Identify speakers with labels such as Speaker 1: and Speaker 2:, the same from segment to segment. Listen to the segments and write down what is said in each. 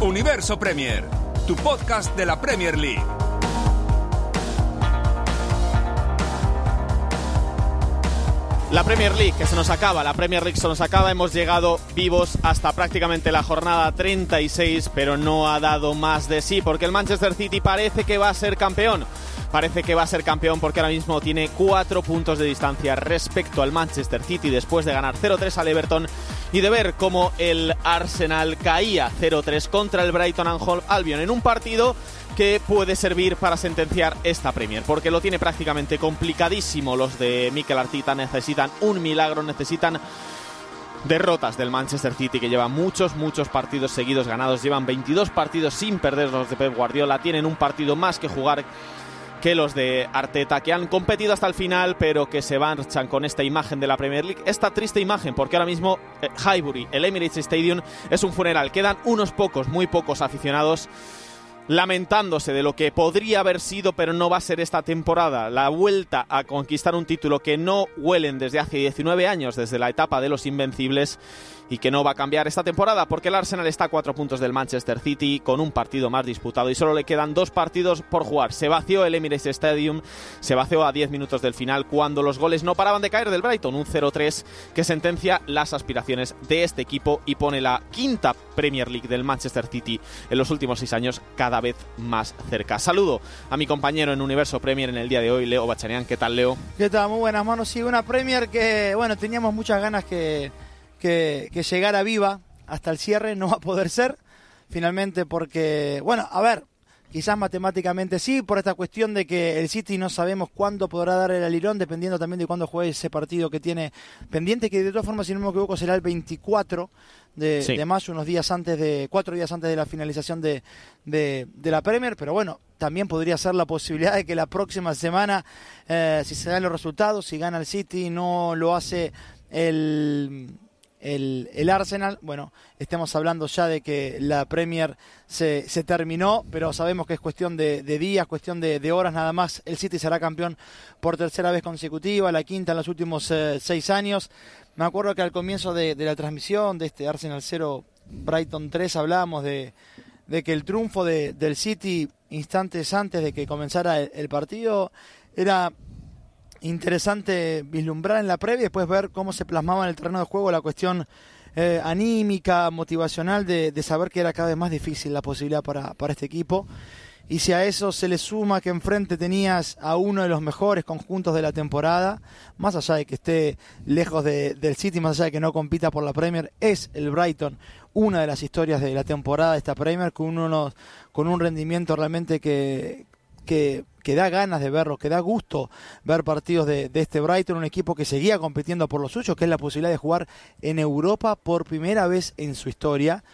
Speaker 1: Universo Premier, tu podcast de la Premier League.
Speaker 2: La Premier League que se nos acaba, la Premier League se nos acaba, hemos llegado vivos hasta prácticamente la jornada 36, pero no ha dado más de sí, porque el Manchester City parece que va a ser campeón. Parece que va a ser campeón porque ahora mismo tiene cuatro puntos de distancia respecto al Manchester City después de ganar 0-3 al Everton y de ver cómo el Arsenal caía 0-3 contra el Brighton and Hove Albion en un partido que puede servir para sentenciar esta Premier, porque lo tiene prácticamente complicadísimo. Los de Mikel Arteta necesitan un milagro, necesitan derrotas del Manchester City que lleva muchos, muchos partidos seguidos ganados. Llevan 22 partidos sin perder los de Pep Guardiola. Tienen un partido más que jugar que los de Arteta, que han competido hasta el final, pero que se marchan con esta imagen de la Premier League. Esta triste imagen, porque ahora mismo eh, Highbury, el Emirates Stadium, es un funeral. Quedan unos pocos, muy pocos aficionados lamentándose de lo que podría haber sido, pero no va a ser esta temporada. La vuelta a conquistar un título que no huelen desde hace 19 años, desde la etapa de los Invencibles, y que no va a cambiar esta temporada, porque el Arsenal está a cuatro puntos del Manchester City con un partido más disputado y solo le quedan dos partidos por jugar. Se vació el Emirates Stadium, se vació a 10 minutos del final cuando los goles no paraban de caer del Brighton, un 0-3 que sentencia las aspiraciones de este equipo y pone la quinta Premier League del Manchester City en los últimos seis años cada vez más cerca. Saludo a mi compañero en Universo Premier en el día de hoy, Leo Bachanian. ¿Qué tal, Leo?
Speaker 3: ¿Qué tal? Muy buenas manos. Sí, una Premier que, bueno, teníamos muchas ganas que, que, que llegara viva hasta el cierre. No va a poder ser, finalmente, porque, bueno, a ver, quizás matemáticamente sí, por esta cuestión de que el City no sabemos cuándo podrá dar el alirón, dependiendo también de cuándo juegue ese partido que tiene pendiente, que de todas formas, si no me equivoco, será el 24 de,
Speaker 2: Sí.
Speaker 3: de mayo, unos días antes de, cuatro días antes de la finalización de, de, de la Premier, pero bueno, también podría ser la posibilidad de que la próxima semana, eh, si se dan los resultados, si gana el City, no lo hace el el, el Arsenal, bueno, estemos hablando ya de que la Premier se, se terminó, pero sabemos que es cuestión de, de días, cuestión de, de horas nada más. El City será campeón por tercera vez consecutiva, la quinta en los últimos eh, seis años. Me acuerdo que al comienzo de, de la transmisión de este Arsenal 0, Brighton 3, hablábamos de, que el triunfo de- del City instantes antes de que comenzara el partido era interesante vislumbrar en la previa y después ver cómo se plasmaba en el terreno de juego la cuestión eh, anímica, motivacional de, saber que era cada vez más difícil la posibilidad para, para este equipo. Y si a eso se le suma que enfrente tenías a uno de los mejores conjuntos de la temporada, más allá de que esté lejos de- del City, más allá de que no compita por la Premier, es el Brighton una de las historias de la temporada de esta Premier con, unos, con un rendimiento realmente que, que, da ganas de verlo, que da gusto ver partidos de, de este Brighton, un equipo que seguía compitiendo por lo suyo, que es la posibilidad de jugar en Europa por primera vez en su historia,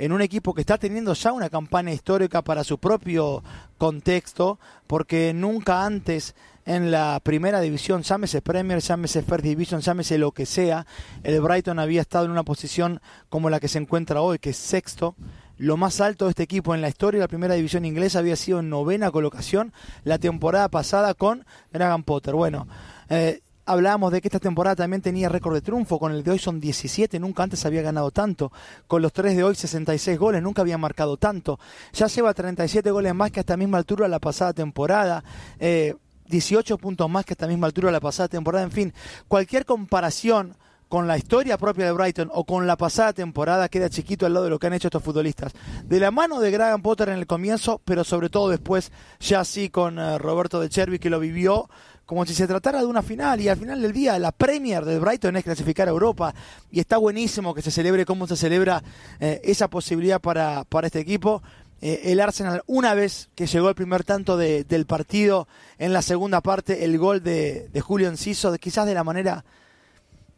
Speaker 3: en un equipo que está teniendo ya una campaña histórica para su propio contexto, porque nunca antes en la primera división, llámese Premier, llámese First Division, llámese lo que sea, el Brighton había estado en una posición como la que se encuentra hoy, que es sexto, lo más alto de este equipo en la historia de la primera división inglesa había sido en novena colocación la temporada pasada con Graham Potter. Bueno, eh, hablábamos de que esta temporada también tenía récord de triunfo, con el de hoy son 17, nunca antes había ganado tanto, con los tres de hoy 66 goles, nunca había marcado tanto, ya lleva 37 goles más que a esta misma altura la pasada temporada. Eh, 18 puntos más que a esta misma altura la pasada temporada. En fin, cualquier comparación con la historia propia de Brighton o con la pasada temporada queda chiquito al lado de lo que han hecho estos futbolistas. De la mano de Graham Potter en el comienzo, pero sobre todo después, ya así con eh, Roberto de Chervi que lo vivió como si se tratara de una final y al final del día la Premier de Brighton es clasificar a Europa y está buenísimo que se celebre como se celebra eh, esa posibilidad para, para este equipo. Eh, el Arsenal, una vez que llegó el primer tanto del partido en la segunda parte, el gol de, de Julio Enciso, quizás de la manera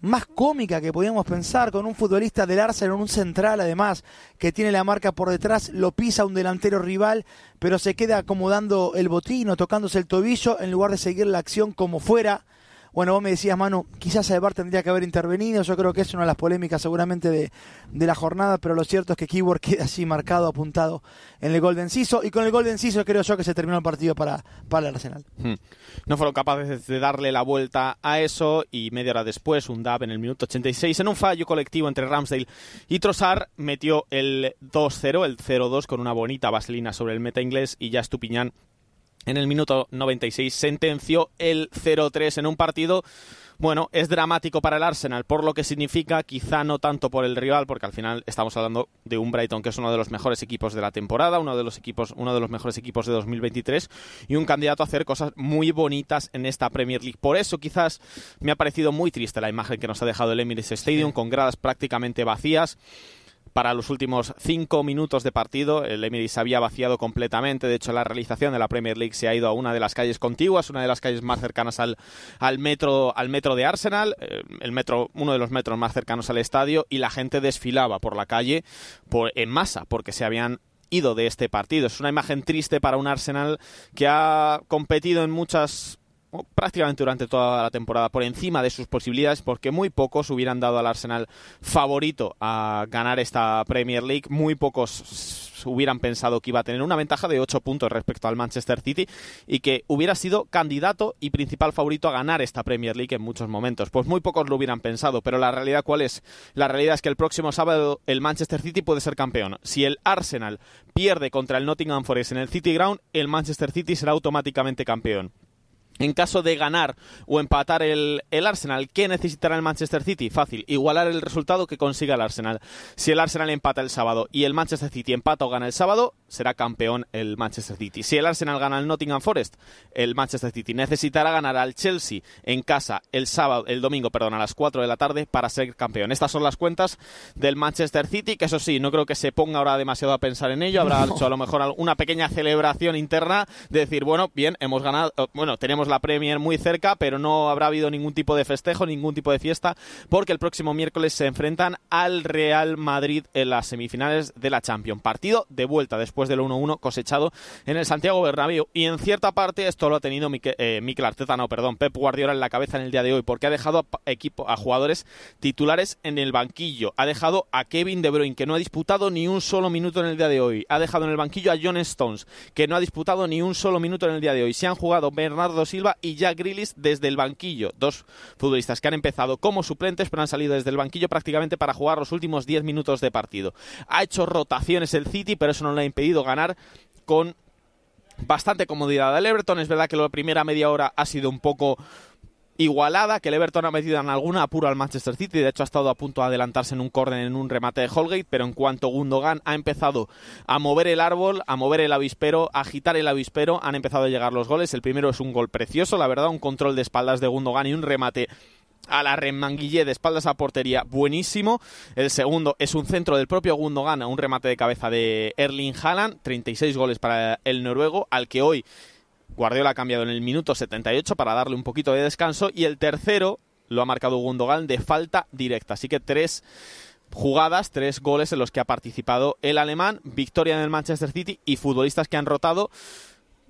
Speaker 3: más cómica que podíamos pensar, con un futbolista del Arsenal, un central además, que tiene la marca por detrás, lo pisa un delantero rival, pero se queda acomodando el botín o tocándose el tobillo en lugar de seguir la acción como fuera. Bueno, vos me decías, Manu, quizás Bar tendría que haber intervenido. Yo creo que es una de las polémicas seguramente de, la jornada, pero lo cierto es que Keyword queda así marcado, apuntado en el gol de Enciso. Y con el gol de Enciso creo yo que se terminó el partido para, para el Arsenal. Hmm.
Speaker 2: No fueron capaces de darle la vuelta a eso y media hora después, un DAB en el minuto 86, en un fallo colectivo entre Ramsdale y Trossard, metió el 2-0, el 0-2 con una bonita vaselina sobre el meta inglés y ya Estupiñán en el minuto 96 sentenció el 0-3 en un partido bueno, es dramático para el Arsenal, por lo que significa, quizá no tanto por el rival, porque al final estamos hablando de un Brighton que es uno de los mejores equipos de la temporada, uno de los equipos, uno de los mejores equipos de 2023 y un candidato a hacer cosas muy bonitas en esta Premier League. Por eso quizás me ha parecido muy triste la imagen que nos ha dejado el Emirates Stadium con gradas prácticamente vacías para los últimos cinco minutos de partido. El Emirates se había vaciado completamente. De hecho, la realización de la Premier League se ha ido a una de las calles contiguas, una de las calles más cercanas al, al metro, al metro de Arsenal, eh, el metro, uno de los metros más cercanos al estadio, y la gente desfilaba por la calle por, en masa, porque se habían ido de este partido. Es una imagen triste para un Arsenal que ha competido en muchas prácticamente durante toda la temporada por encima de sus posibilidades porque muy pocos hubieran dado al Arsenal favorito a ganar esta Premier League, muy pocos hubieran pensado que iba a tener una ventaja de 8 puntos respecto al Manchester City y que hubiera sido candidato y principal favorito a ganar esta Premier League en muchos momentos. Pues muy pocos lo hubieran pensado, pero la realidad cuál es? La realidad es que el próximo sábado el Manchester City puede ser campeón. Si el Arsenal pierde contra el Nottingham Forest en el City Ground, el Manchester City será automáticamente campeón. En caso de ganar o empatar el, Arsenal, ¿qué necesitará el Manchester City? Fácil, igualar el resultado que consiga el Arsenal. Si el Arsenal empata el sábado y el Manchester City empata o gana el sábado, será campeón el Manchester City. Si el Arsenal gana el Nottingham Forest, el Manchester City necesitará ganar al Chelsea en casa el sábado, el domingo, perdón, a las 4 de la tarde para ser campeón. Estas son las cuentas del Manchester City, que eso sí, no creo que se ponga ahora demasiado a pensar en ello. Habrá hecho a lo mejor una pequeña celebración interna de decir, bueno, bien, hemos ganado, bueno, tenemos la Premier muy cerca, pero no habrá habido ningún tipo de festejo, ningún tipo de fiesta, porque el próximo miércoles se enfrentan al Real Madrid en las semifinales de la Champions. Partido de vuelta después del 1-1 cosechado en el Santiago Bernabéu. Y en cierta parte esto lo ha tenido Miquel, eh, Arteta, no, perdón, Pep Guardiola en la cabeza en el día de hoy, porque ha dejado a, equipo, a jugadores titulares en el banquillo. Ha dejado a Kevin De Bruyne, que no ha disputado ni un solo minuto en el día de hoy. Ha dejado en el banquillo a John Stones, que no ha disputado ni un solo minuto en el día de hoy. Se han jugado Bernardo Silva y Jack Grealish desde el banquillo. Dos futbolistas que han empezado como suplentes pero han salido desde el banquillo prácticamente para jugar los últimos 10 minutos de partido. Ha hecho rotaciones el City, pero eso no le ha impedido ganar con bastante comodidad al Everton. Es verdad que la primera media hora ha sido un poco igualada, que el Everton ha metido en alguna apuro al Manchester City, de hecho ha estado a punto de adelantarse en un córner en un remate de Holgate, pero en cuanto Gundogan ha empezado a mover el árbol, a mover el avispero, a agitar el avispero, han empezado a llegar los goles. El primero es un gol precioso, la verdad, un control de espaldas de Gundogan y un remate a la remanguille de espaldas a portería buenísimo. El segundo es un centro del propio Gundogan, un remate de cabeza de Erling Haaland, 36 goles para el noruego, al que hoy Guardiola ha cambiado en el minuto 78 para darle un poquito de descanso y el tercero lo ha marcado Gundogan de falta directa. Así que tres jugadas, tres goles en los que ha participado el alemán, victoria en el Manchester City y futbolistas que han rotado.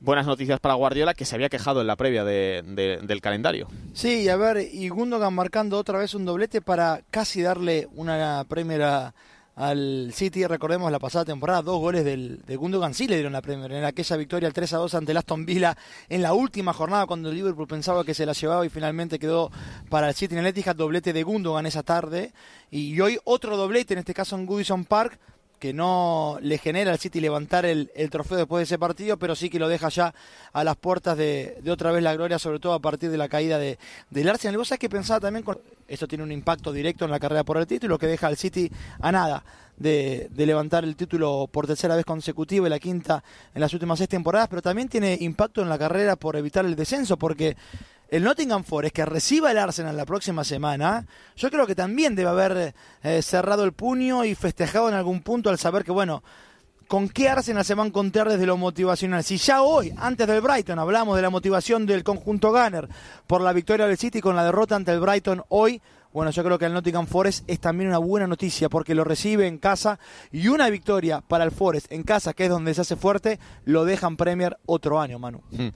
Speaker 2: Buenas noticias para Guardiola, que se había quejado en la previa del calendario.
Speaker 3: Sí, a ver, y Gundogan marcando otra vez un doblete para casi darle una primera al City. Recordemos la pasada temporada, dos goles del, de Gundogan sí le dieron la Premier. En aquella victoria el 3 a 2 ante el Aston Villa en la última jornada, cuando el Liverpool pensaba que se la llevaba y finalmente quedó para el City en el doblete de Gundogan esa tarde. Y hoy otro doblete, en este caso en Goodison Park, que no le genera al City levantar el, trofeo después de ese partido, pero sí que lo deja ya a las puertas de, otra vez la gloria, sobre todo a partir de la caída de, del Arsenal. Vos sabés que pensaba también, con, esto tiene un impacto directo en la carrera por el título, que deja al City a nada de, levantar el título por tercera vez consecutiva y la quinta en las últimas seis temporadas, pero también tiene impacto en la carrera por evitar el descenso, porque el Nottingham Forest que reciba el Arsenal la próxima semana, yo creo que también debe haber eh, cerrado el puño y festejado en algún punto al saber que, bueno, ¿con qué Arsenal se van a encontrar desde lo motivacional? Si ya hoy, antes del Brighton, hablamos de la motivación del conjunto Gunner por la victoria del City con la derrota ante el Brighton hoy, bueno, yo creo que el Nottingham Forest es también una buena noticia porque lo recibe en casa y una victoria para el Forest en casa, que es donde se hace fuerte, lo dejan Premier otro año, Manu.
Speaker 2: Mm.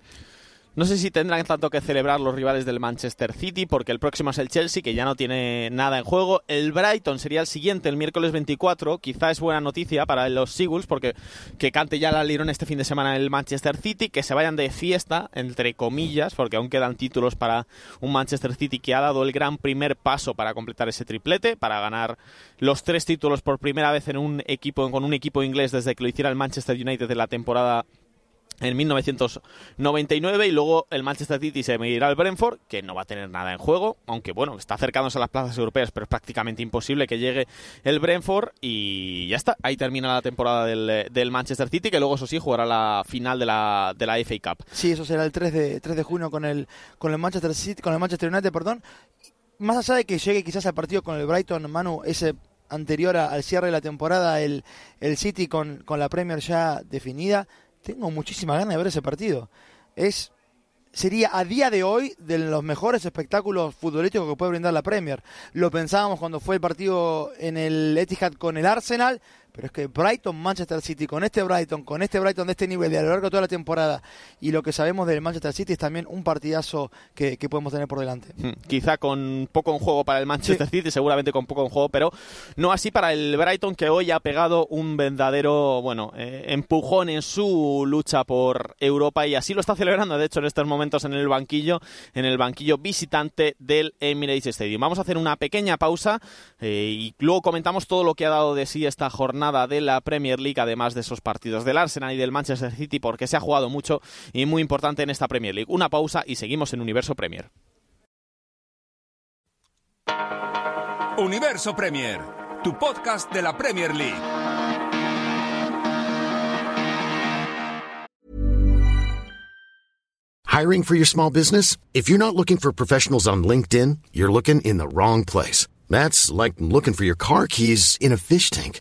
Speaker 2: No sé si tendrán tanto que celebrar los rivales del Manchester City, porque el próximo es el Chelsea, que ya no tiene nada en juego. El Brighton sería el siguiente, el miércoles 24. Quizá es buena noticia para los Seagulls, porque que cante ya la Lirón este fin de semana el Manchester City, que se vayan de fiesta, entre comillas, porque aún quedan títulos para un Manchester City que ha dado el gran primer paso para completar ese triplete, para ganar los tres títulos por primera vez en un equipo, con un equipo inglés desde que lo hiciera el Manchester United de la temporada en 1999 y luego el Manchester City se medirá al Brentford, que no va a tener nada en juego, aunque bueno, está acercándose a las plazas europeas, pero es prácticamente imposible que llegue el Brentford y ya está, ahí termina la temporada del, Manchester City, que luego eso sí jugará la final de la, de la FA Cup.
Speaker 3: Sí, eso será el 3 de, 3 de junio con el, con el Manchester City, con el Manchester United, perdón. Más allá de que llegue quizás al partido con el Brighton, Manu, ese anterior al cierre de la temporada, el, el City con, con la Premier ya definida, tengo muchísima ganas de ver ese partido. Es sería a día de hoy de los mejores espectáculos futbolísticos que puede brindar la Premier. Lo pensábamos cuando fue el partido en el Etihad con el Arsenal, pero es que Brighton, Manchester City, con este Brighton, con este Brighton de este nivel de a lo largo de toda la temporada y lo que sabemos del Manchester City es también un partidazo que, podemos tener por delante.
Speaker 2: Hmm, quizá con poco en juego para el Manchester City, seguramente con poco en juego, pero no así para el Brighton que hoy ha pegado un verdadero, bueno, eh, empujón en su lucha por Europa y así lo está celebrando, de hecho, en estos momentos en el banquillo, en el banquillo visitante del Emirates Stadium. Vamos a hacer una pequeña pausa eh, y luego comentamos todo lo que ha dado de sí esta jornada de la Premier League, además de esos partidos del Arsenal y del Manchester City, porque se ha jugado mucho y muy importante en esta Premier League. Una pausa y seguimos en Universo Premier.
Speaker 1: Universo Premier, tu podcast de la Premier League.
Speaker 4: Hiring for your small business? If you're not looking for professionals on LinkedIn, you're looking in the wrong place. That's like looking for your car keys in a fish tank.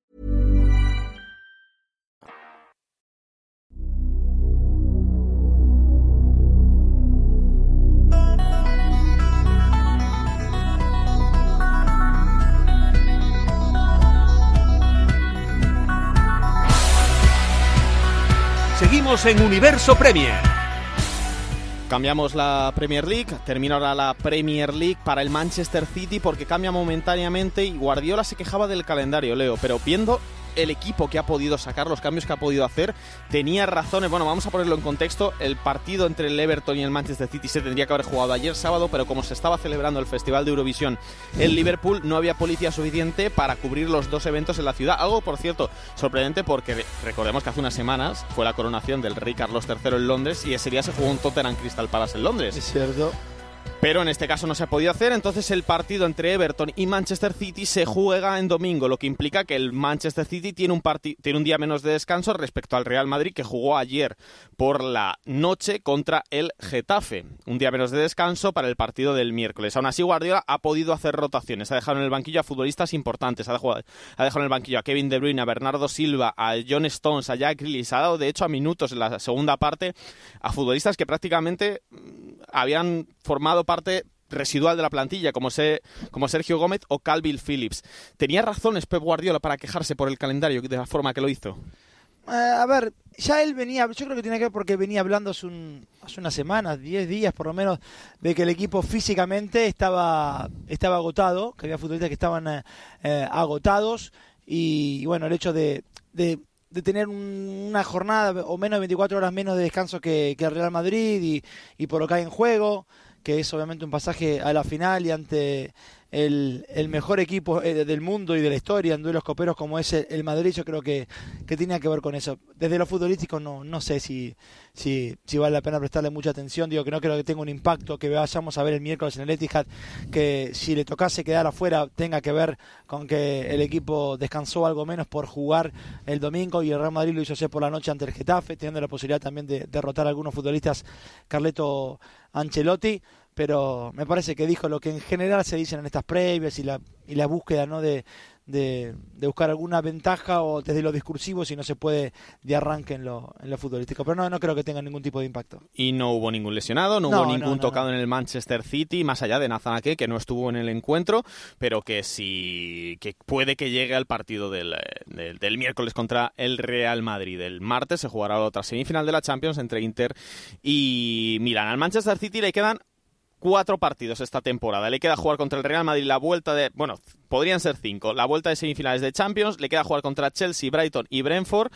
Speaker 1: Seguimos en Universo Premier.
Speaker 2: Cambiamos la Premier League, termina ahora la Premier League para el Manchester City porque cambia momentáneamente y Guardiola se quejaba del calendario, Leo, pero viendo el equipo que ha podido sacar, los cambios que ha podido hacer, tenía razones. Bueno, vamos a ponerlo en contexto. El partido entre el Everton y el Manchester City se tendría que haber jugado ayer sábado, pero como se estaba celebrando el Festival de Eurovisión en Liverpool, no había policía suficiente para cubrir los dos eventos en la ciudad. Algo, por cierto, sorprendente porque recordemos que hace unas semanas fue la coronación del rey Carlos III en Londres y ese día se jugó un Tottenham Crystal Palace en Londres.
Speaker 3: Es cierto.
Speaker 2: Pero en este caso no se ha podido hacer, entonces el partido entre Everton y Manchester City se juega en domingo, lo que implica que el Manchester City tiene un, tiene un día menos de descanso respecto al Real Madrid que jugó ayer por la noche contra el Getafe. Un día menos de descanso para el partido del miércoles. Aún así, Guardiola ha podido hacer rotaciones, ha dejado en el banquillo a futbolistas importantes, ha dejado, ha dejado en el banquillo a Kevin De Bruyne, a Bernardo Silva, a John Stones, a Jack Grealish, ha dado de hecho a minutos en la segunda parte a futbolistas que prácticamente habían formado parte residual de la plantilla, como, como Sergio Gómez o Calvin Phillips. ¿Tenía razones Pep Guardiola para quejarse por el calendario de la forma que lo hizo?
Speaker 3: Eh, a ver, ya él venía, yo creo que tiene que ver porque venía hablando hace, unas semanas, 10 días por lo menos, de que el equipo físicamente estaba, estaba agotado, que había futbolistas que estaban eh, eh, agotados y, bueno, el hecho de, de, tener una jornada o menos de 24 horas menos de descanso que, que el Real Madrid y, y por lo que hay en juego que es obviamente un pasaje a la final y ante el, el mejor equipo eh, del mundo y de la historia en duelos coperos como es el, Madrid, yo creo que, que tenía que ver con eso. Desde lo futbolístico no, no sé si, si, si vale la pena prestarle mucha atención, digo que no creo que tenga un impacto que vayamos a ver el miércoles en el Etihad, que si le tocase quedar afuera tenga que ver con que el equipo descansó algo menos por jugar el domingo y el Real Madrid lo hizo hacer por la noche ante el Getafe, teniendo la posibilidad también de derrotar a algunos futbolistas, Carleto Ancelotti pero me parece que dijo lo que en general se dicen en estas previas y la, y la búsqueda ¿no? de, de, buscar alguna ventaja o desde lo discursivo si no se puede de arranque en lo, en lo futbolístico. Pero no, no creo que tenga ningún tipo de impacto.
Speaker 2: Y no hubo ningún lesionado, no, hubo ningún tocado en el Manchester City, más allá de Nathan Ake, que no estuvo en el encuentro, pero que sí que puede que llegue al partido del, del, del miércoles contra el Real Madrid. El martes se jugará la otra semifinal de la Champions entre Inter y Milán. Al Manchester City le quedan cuatro partidos esta temporada. Le queda jugar contra el Real Madrid la vuelta de, bueno, podrían ser cinco, la vuelta de semifinales de Champions, le queda jugar contra Chelsea, Brighton y Brentford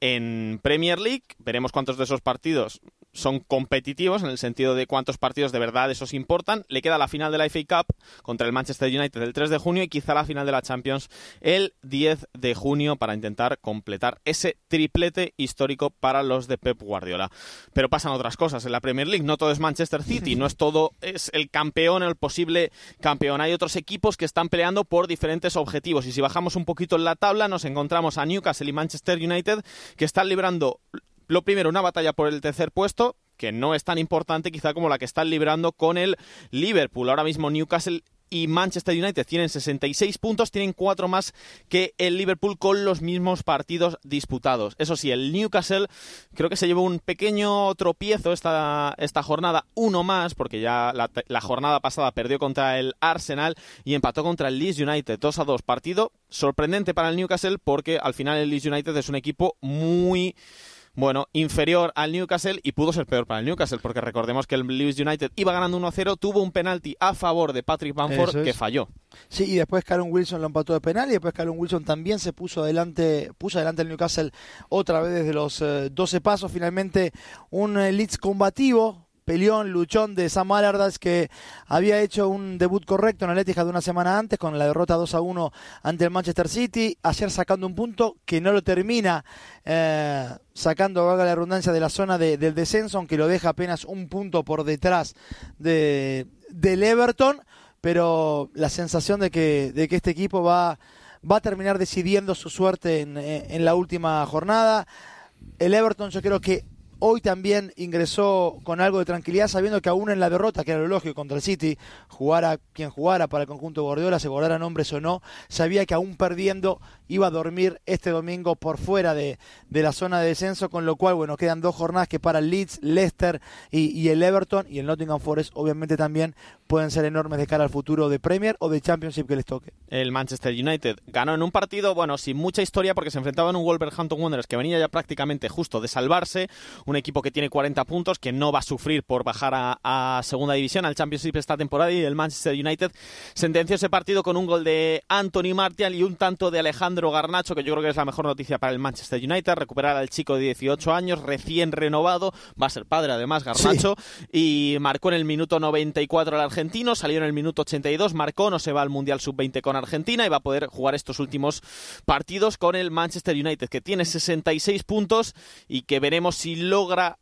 Speaker 2: en Premier League. Veremos cuántos de esos partidos son competitivos en el sentido de cuántos partidos de verdad esos importan. Le queda la final de la FA Cup contra el Manchester United el 3 de junio y quizá la final de la Champions el 10 de junio para intentar completar ese triplete histórico para los de Pep Guardiola. Pero pasan otras cosas en la Premier League, no todo es Manchester City, no es todo es el campeón, el posible campeón. Hay otros equipos que están peleando por diferentes objetivos y si bajamos un poquito en la tabla nos encontramos a Newcastle y Manchester United que están librando lo primero, una batalla por el tercer puesto, que no es tan importante quizá como la que están librando con el Liverpool. Ahora mismo Newcastle y Manchester United tienen 66 puntos, tienen cuatro más que el Liverpool con los mismos partidos disputados. Eso sí, el Newcastle creo que se llevó un pequeño tropiezo esta, esta jornada, uno más, porque ya la, la, jornada pasada perdió contra el Arsenal y empató contra el Leeds United, 2 a 2. Partido sorprendente para el Newcastle porque al final el Leeds United es un equipo muy bueno, inferior al Newcastle y pudo ser peor para el Newcastle, porque recordemos que el Leeds United iba ganando 1-0, tuvo un penalti a favor de Patrick Bamford que falló.
Speaker 3: Sí, y después Callum Wilson lo empató de penal y después Callum Wilson también se puso adelante, puso adelante el Newcastle otra vez desde los 12 eh, pasos. Finalmente un eh, Leeds combativo, peleón, luchón de Sam Allardyce que había hecho un debut correcto en el Etihad de una semana antes con la derrota 2 a 1 ante el Manchester City, ayer sacando un punto que no lo termina eh, sacando, valga la redundancia, de la zona del descenso, aunque lo deja apenas un punto por detrás de, del Everton, pero la sensación de que, de que este equipo va, va a terminar decidiendo su suerte en, en la última jornada. El Everton yo creo que hoy también ingresó con algo de tranquilidad, sabiendo que aún en la derrota, que era lo lógico contra el City, jugara quien jugara para el conjunto de Guardiola, se guardaran hombres o no, sabía que aún perdiendo iba a dormir este domingo por fuera de, de, la zona de descenso, con lo cual, bueno, quedan dos jornadas que para el Leeds, Leicester y, el Everton y el Nottingham Forest, obviamente también pueden ser enormes de cara al futuro de Premier o de Championship que les toque.
Speaker 2: El Manchester United ganó en un partido, bueno, sin mucha historia porque se enfrentaban a un Wolverhampton Wanderers que venía ya prácticamente justo de salvarse, equipo que tiene 40 puntos, que no va a sufrir por bajar a, segunda división, al Championship esta temporada, y el Manchester United sentenció ese partido con un gol de Anthony Martial y un tanto de Alejandro Garnacho, que yo creo que es la mejor noticia para el Manchester United, recuperar al chico de 18 años, recién renovado, va a ser padre además Garnacho, y marcó en el minuto 94 el argentino, salió en el minuto 82, marcó, no se va al Mundial Sub-20 con Argentina y va a poder jugar estos últimos partidos con el Manchester United, que tiene 66 puntos y que veremos si logra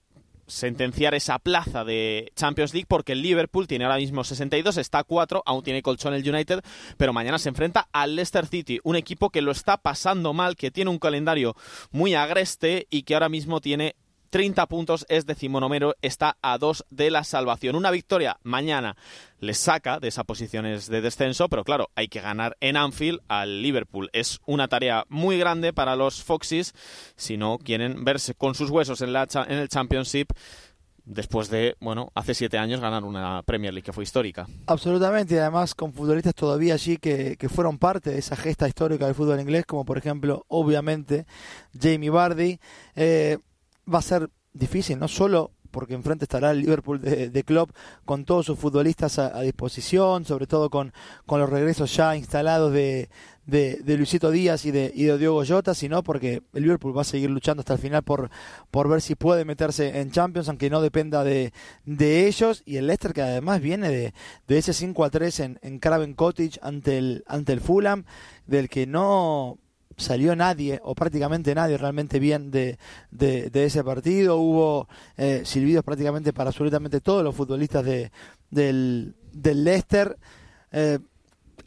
Speaker 2: sentenciar esa plaza de Champions League porque el Liverpool tiene ahora mismo 62, está a 4, aún tiene colchón el United, pero mañana se enfrenta al Leicester City, un equipo que lo está pasando mal, que tiene un calendario muy agreste y que ahora mismo tiene 30 puntos, es decimonomero, está a 2 de la salvación. Una victoria mañana les saca de esas posiciones de descenso, pero claro, hay que ganar en Anfield al Liverpool. Es una tarea muy grande para los Foxes si no quieren verse con sus huesos en, la, en el Championship después de, bueno, hace siete años ganar una Premier League que fue histórica.
Speaker 3: Absolutamente, y además con futbolistas todavía allí que, que fueron parte de esa gesta histórica del fútbol inglés, como por ejemplo, obviamente, Jamie Vardy. Eh, va a ser difícil, no solo porque enfrente estará el Liverpool de, de Klopp con todos sus futbolistas a, disposición, sobre todo con, con los regresos ya instalados de, de, Luisito Díaz y de, y de Diogo Jota, sino porque el Liverpool va a seguir luchando hasta el final por, por ver si puede meterse en Champions, aunque no dependa de, de ellos, y el Leicester que además viene de, de ese 5 a 3 en, en Craven Cottage ante el, ante el Fulham, del que no salió nadie o prácticamente nadie realmente bien de, de, ese partido. Hubo eh, silbidos prácticamente para absolutamente todos los futbolistas de, del, del Leicester. Eh,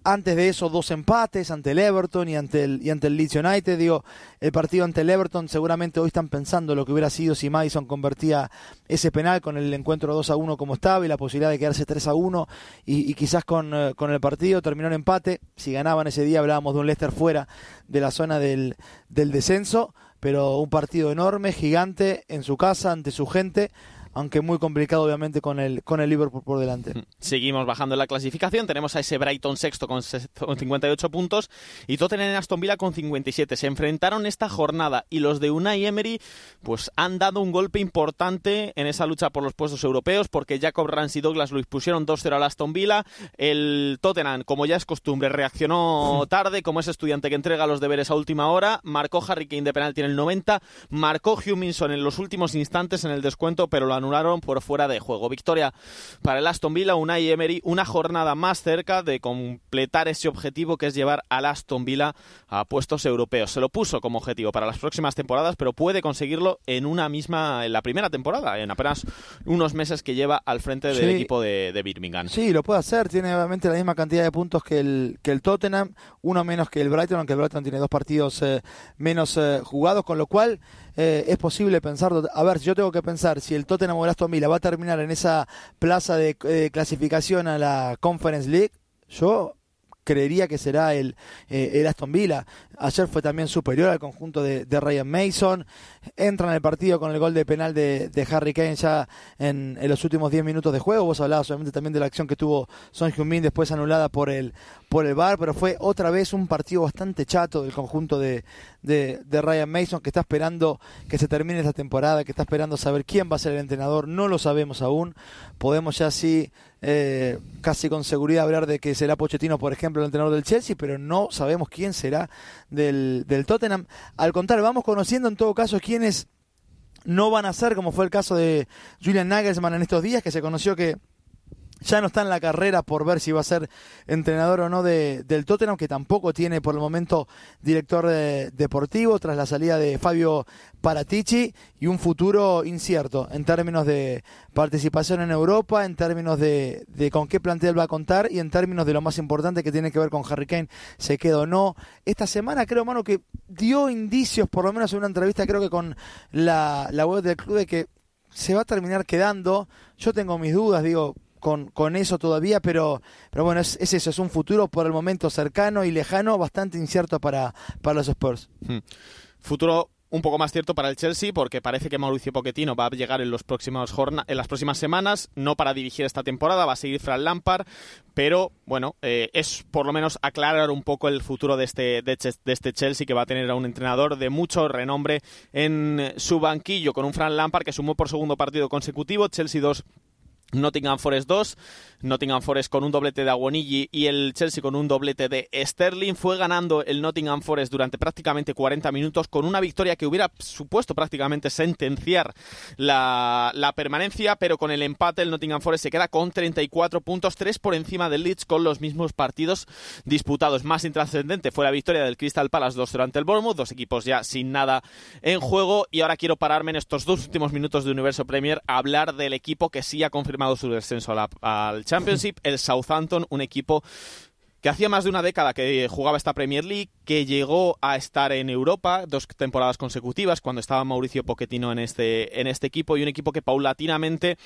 Speaker 3: antes de eso dos empates ante el Everton y ante el, y ante el Leeds United. Digo, el partido ante el Everton seguramente hoy están pensando lo que hubiera sido si Madison convertía ese penal con el encuentro 2 a 1 como estaba y la posibilidad de quedarse 3 a 1 y, quizás con, eh, con, el partido terminó en empate. Si ganaban ese día hablábamos de un Leicester fuera de la zona del, del descenso, pero un partido enorme, gigante, en su casa, ante su gente aunque muy complicado obviamente con el, con el Liverpool por delante.
Speaker 2: Seguimos bajando en la clasificación, tenemos a ese Brighton sexto con 58 puntos y Tottenham en Aston Villa con 57. Se enfrentaron esta jornada y los de Unai Emery pues han dado un golpe importante en esa lucha por los puestos europeos porque Jacob Rans y Douglas Luis pusieron 2-0 al Aston Villa. El Tottenham, como ya es costumbre, reaccionó tarde, como es estudiante que entrega los deberes a última hora, marcó Harry Kane de penalti en el 90, marcó Huminson en los últimos instantes en el descuento, pero lo anularon por fuera de juego. Victoria para el Aston Villa, Unai Emery, una jornada más cerca de completar ese objetivo que es llevar al Aston Villa a puestos europeos. Se lo puso como objetivo para las próximas temporadas, pero puede conseguirlo en una misma, en la primera temporada, en apenas unos meses que lleva al frente del equipo de, Birmingham.
Speaker 3: Sí, lo puede hacer, tiene obviamente la misma cantidad de puntos que el, que el Tottenham, uno menos que el Brighton, aunque el Brighton tiene dos partidos eh, menos eh, jugados, con lo cual eh, es posible pensar, a ver, si yo tengo que pensar si el Tottenham o el Aston Villa va a terminar en esa plaza de clasificación a la Conference League, yo creería que será el, eh, el Aston Villa. Ayer fue también superior al conjunto de, Ryan Mason. Entra en el partido con el gol de penal de, Harry Kane ya en, los últimos 10 minutos de juego. Vos hablabas obviamente también de la acción que tuvo Son Heung-min después anulada por el, por el VAR, pero fue otra vez un partido bastante chato del conjunto de, de, Ryan Mason que está esperando que se termine esta temporada, que está esperando saber quién va a ser el entrenador. No lo sabemos aún. Podemos ya sí eh, casi con seguridad hablar de que será Pochettino, por ejemplo, el entrenador del Chelsea, pero no sabemos quién será del, del Tottenham. Al contrario, vamos conociendo en todo caso quiénes no van a ser, como fue el caso de Julian Nagelsmann en estos días, que se conoció que ya no está en la carrera por ver si va a ser entrenador o no de, del Tottenham, que tampoco tiene por el momento director deportivo tras la salida de Fabio Paratici y un futuro incierto en términos de participación en Europa, en términos de, de, con qué plantel va a contar y en términos de lo más importante que tiene que ver con Harry Kane, se queda o no. Esta semana creo, mano, que dio indicios, por lo menos en una entrevista creo que con la, la web del club, de que se va a terminar quedando. Yo tengo mis dudas, digo, con, con eso todavía, pero, pero bueno, es, eso, es un futuro por el momento cercano y lejano, bastante incierto para, para los Spurs. Hmm.
Speaker 2: Futuro un poco más cierto para el Chelsea porque parece que Mauricio Pochettino va a llegar en, los próximos en las próximas semanas, no para dirigir esta temporada, va a seguir Fran Lampard, pero bueno, eh, es por lo menos aclarar un poco el futuro de este, de, este Chelsea que va a tener a un entrenador de mucho renombre en su banquillo con un Fran Lampard que sumó por segundo partido consecutivo, Chelsea 2 Nottingham Forest 2, Nottingham Forest con un doblete de Aguonigi y el Chelsea con un doblete de Sterling. Fue ganando el Nottingham Forest durante prácticamente 40 minutos con una victoria que hubiera supuesto prácticamente sentenciar la, permanencia, pero con el empate el Nottingham Forest se queda con 34 puntos, 3 por encima del Leeds con los mismos partidos disputados. Más intrascendente fue la victoria del Crystal Palace 2 durante el Bournemouth, dos equipos ya sin nada en juego. Y ahora quiero pararme en estos dos últimos minutos de Universo Premier a hablar del equipo que sí ha confirmado su descenso al Championship, el Southampton, un equipo que hacía más de una década que jugaba esta Premier League, que llegó a estar en Europa dos temporadas consecutivas cuando estaba Mauricio Pochettino en este, en este equipo y un equipo que paulatinamente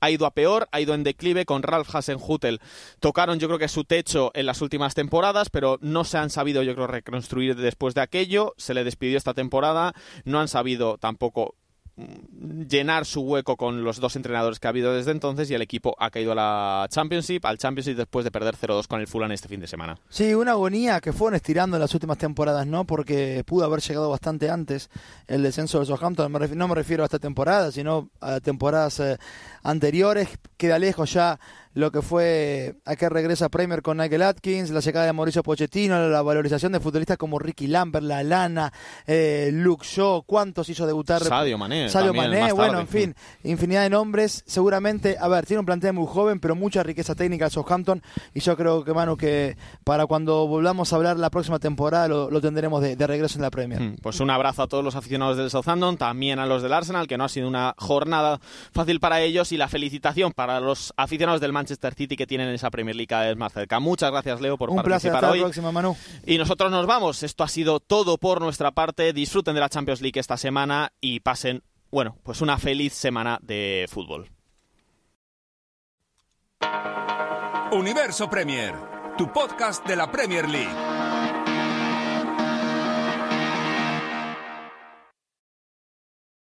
Speaker 2: ha ido a peor, ha ido en declive con Ralph Hasenhutel. Tocaron yo creo que su techo en las últimas temporadas, pero no se han sabido yo creo reconstruir después de aquello, se le despidió esta temporada, no han sabido tampoco llenar su hueco con los dos entrenadores que ha habido desde entonces y el equipo ha caído a la Championship, al Championship después de perder 0-2 con el Fulham este fin de semana.
Speaker 3: Sí, una agonía que fueron estirando en las últimas temporadas, ¿no? Porque pudo haber llegado bastante antes el descenso de Southampton, no me refiero a esta temporada, sino a temporadas eh, anteriores, queda lejos ya lo que fue a que regresa Premier con Nigel Atkins, la llegada de Mauricio Pochettino, la valorización de futbolistas como Ricky Lambert, La Lana, eh, Luke Shaw, cuántos hizo debutar.
Speaker 2: Sadio Mané.
Speaker 3: Sadio Mané, bueno, en fin, infinidad de nombres. Seguramente, a ver, tiene un plantel muy joven, pero mucha riqueza técnica el Southampton. Y yo creo que, Manu, que para cuando volvamos a hablar la próxima temporada lo, tendremos de, regreso en la Premier. Mm,
Speaker 2: pues un abrazo a todos los aficionados del Southampton, también a los del Arsenal, que no ha sido una jornada fácil para ellos, y la felicitación para los aficionados del Manchester City que tienen esa Premier League cada vez más cerca. Muchas gracias, Leo, por
Speaker 3: Un
Speaker 2: participar
Speaker 3: placer,
Speaker 2: hoy.
Speaker 3: la próxima, Manu.
Speaker 2: Y nosotros nos vamos. Esto ha sido todo por nuestra parte. Disfruten de la Champions League esta semana y pasen, bueno, pues una feliz semana de fútbol.
Speaker 1: Universo Premier, tu podcast de la Premier League.